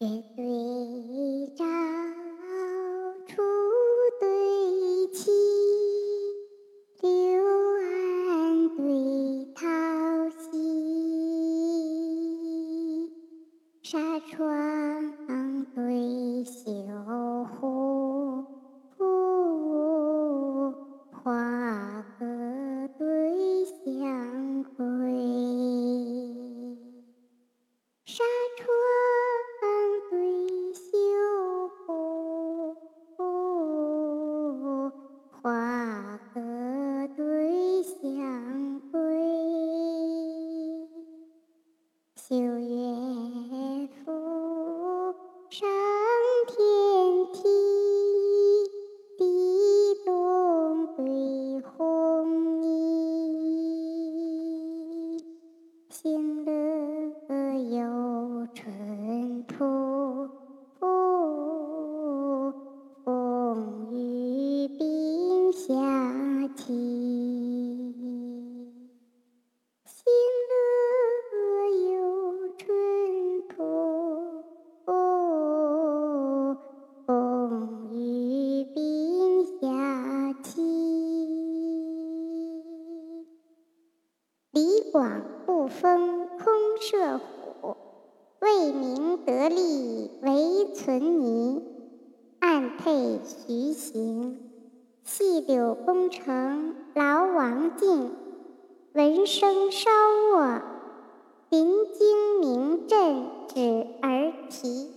月对照，出对齐，柳岸对桃溪，纱窗对绣绣乐府上天梯，地动对红泥，行乐有春途。李广不封空射虎，魏明得利为存泥，暗配徐行。细柳功成劳王敬，闻声稍卧，临京名震止而啼。